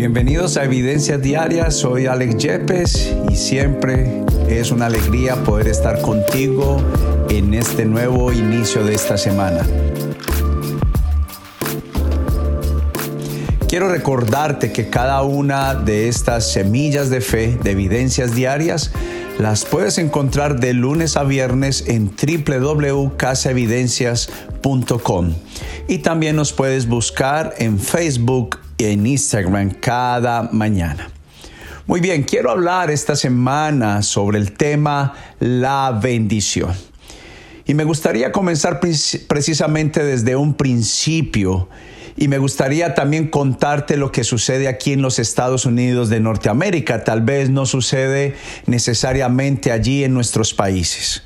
Bienvenidos a Evidencias Diarias, soy Alex Yepes y siempre es una alegría poder estar contigo en este nuevo inicio de esta semana. Quiero recordarte que cada una de estas semillas de fe, de evidencias diarias, las puedes encontrar de lunes a viernes en www.casaevidencias.com y también nos puedes buscar en Facebook en Instagram cada mañana. Muy bien, quiero hablar esta semana sobre el tema la bendición. Y me gustaría comenzar precisamente desde un principio y me gustaría también contarte lo que sucede aquí en los Estados Unidos de Norteamérica. Tal vez no sucede necesariamente allí en nuestros países.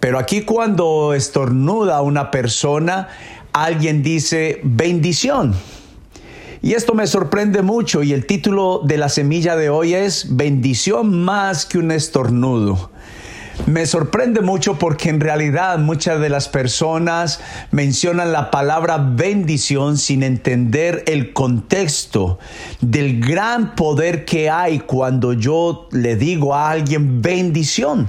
Pero aquí cuando estornuda una persona, alguien dice bendición. Y esto me sorprende mucho y el título de la semilla de hoy es bendición más que un estornudo. Me sorprende mucho porque en realidad muchas de las personas mencionan la palabra bendición sin entender el contexto del gran poder que hay cuando yo le digo a alguien bendición.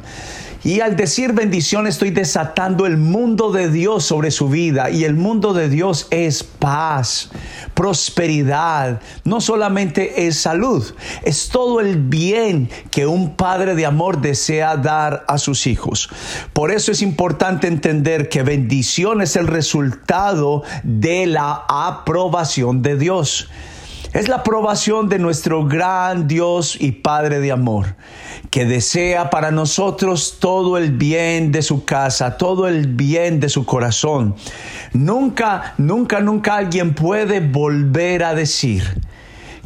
Y al decir bendición estoy desatando el mundo de Dios sobre su vida. Y el mundo de Dios es paz, prosperidad. No solamente es salud, es todo el bien que un padre de amor desea dar a sus hijos. Por eso es importante entender que bendición es el resultado de la aprobación de Dios. Es la aprobación de nuestro gran Dios y Padre de amor, que desea para nosotros todo el bien de su casa, todo el bien de su corazón. Nunca, nunca, nunca alguien puede volver a decir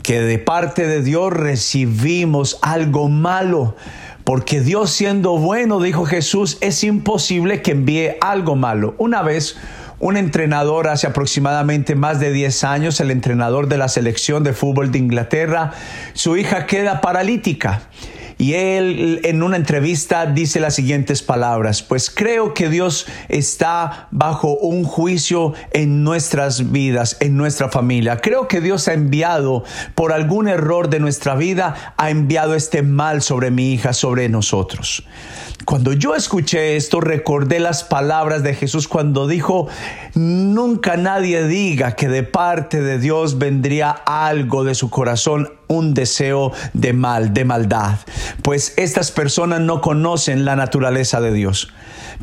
que de parte de Dios recibimos algo malo. Porque Dios siendo bueno, dijo Jesús, es imposible que envíe algo malo. Una vez un entrenador hace aproximadamente más de 10 años, el entrenador de la selección de fútbol de Inglaterra, su hija queda paralítica. Y él en una entrevista dice las siguientes palabras, pues creo que Dios está bajo un juicio en nuestras vidas, en nuestra familia. Creo que Dios ha enviado, por algún error de nuestra vida, ha enviado este mal sobre mi hija, sobre nosotros. Cuando yo escuché esto, recordé las palabras de Jesús cuando dijo, nunca nadie diga que de parte de Dios vendría algo de su corazón, un deseo de mal, de maldad, pues estas personas no conocen la naturaleza de Dios.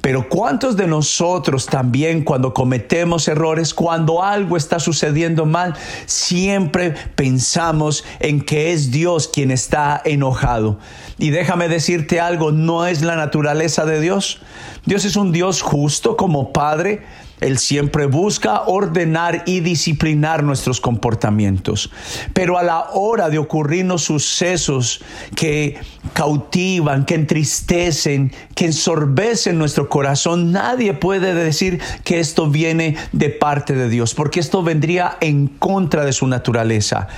Pero ¿cuántos de nosotros también cuando cometemos errores, cuando algo está sucediendo mal, siempre pensamos en que es Dios quien está enojado? Y déjame decirte algo, no es la naturaleza de Dios. Dios es un Dios justo como Padre él siempre busca ordenar y disciplinar nuestros comportamientos. Pero a la hora de ocurrirnos sucesos que cautivan, que entristecen, que ensorbecen nuestro corazón, nadie puede decir que esto viene de parte de Dios, porque esto vendría en contra de su naturaleza.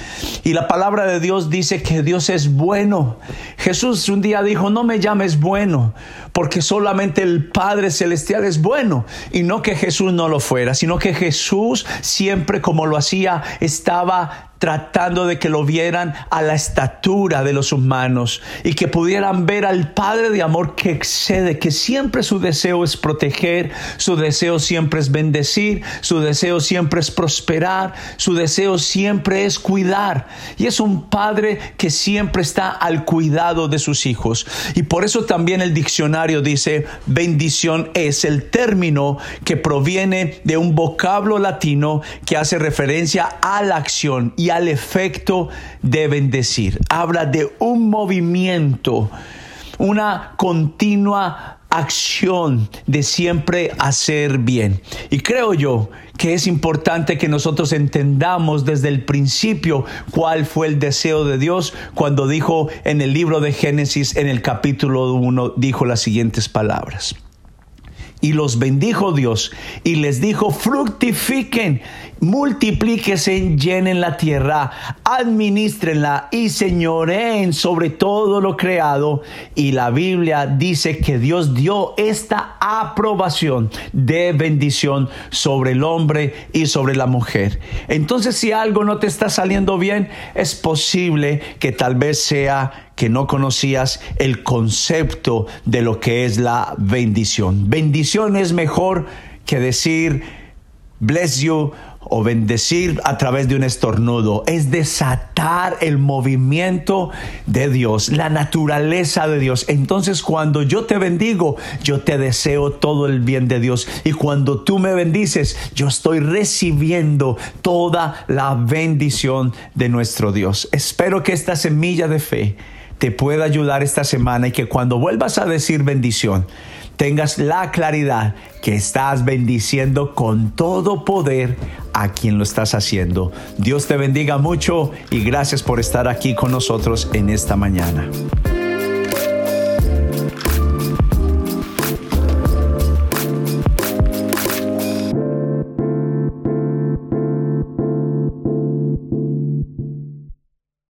Y la palabra de Dios dice que Dios es bueno. Jesús un día dijo, no me llames bueno, porque solamente el Padre Celestial es bueno, y no que No lo fuera, sino que Jesús siempre como lo hacía estaba tratando de que lo vieran a la estatura de los humanos y que pudieran ver al Padre de amor que excede, que siempre su deseo es proteger, su deseo siempre es bendecir, su deseo siempre es prosperar, su deseo siempre es cuidar. Y es un Padre que siempre está al cuidado de sus hijos. Y por eso también el diccionario dice, bendición es el término que proviene de un vocablo latino que hace referencia a la acción y al efecto de bendecir. Habla de un movimiento, una continua acción de siempre hacer bien. Y creo yo que es importante que nosotros entendamos desde el principio cuál fue el deseo de Dios cuando dijo en el libro de Génesis, en el capítulo 1, dijo las siguientes palabras. Y los bendijo Dios y les dijo, fructifiquen, multiplíquese, llenen la tierra, administrenla y señoreen sobre todo lo creado. Y la Biblia dice que Dios dio esta aprobación de bendición sobre el hombre y sobre la mujer. Entonces si algo no te está saliendo bien, es posible que tal vez sea que no conocías el concepto de lo que es la bendición. Bendición es mejor que decir bless you o bendecir a través de un estornudo, es desatar el movimiento de Dios, la naturaleza de Dios. Entonces cuando yo te bendigo, yo te deseo todo el bien de Dios. Y cuando tú me bendices, yo estoy recibiendo toda la bendición de nuestro Dios. Espero que esta semilla de fe te pueda ayudar esta semana y que cuando vuelvas a decir bendición, tengas la claridad que estás bendiciendo con todo poder a quien lo estás haciendo. Dios te bendiga mucho y gracias por estar aquí con nosotros en esta mañana.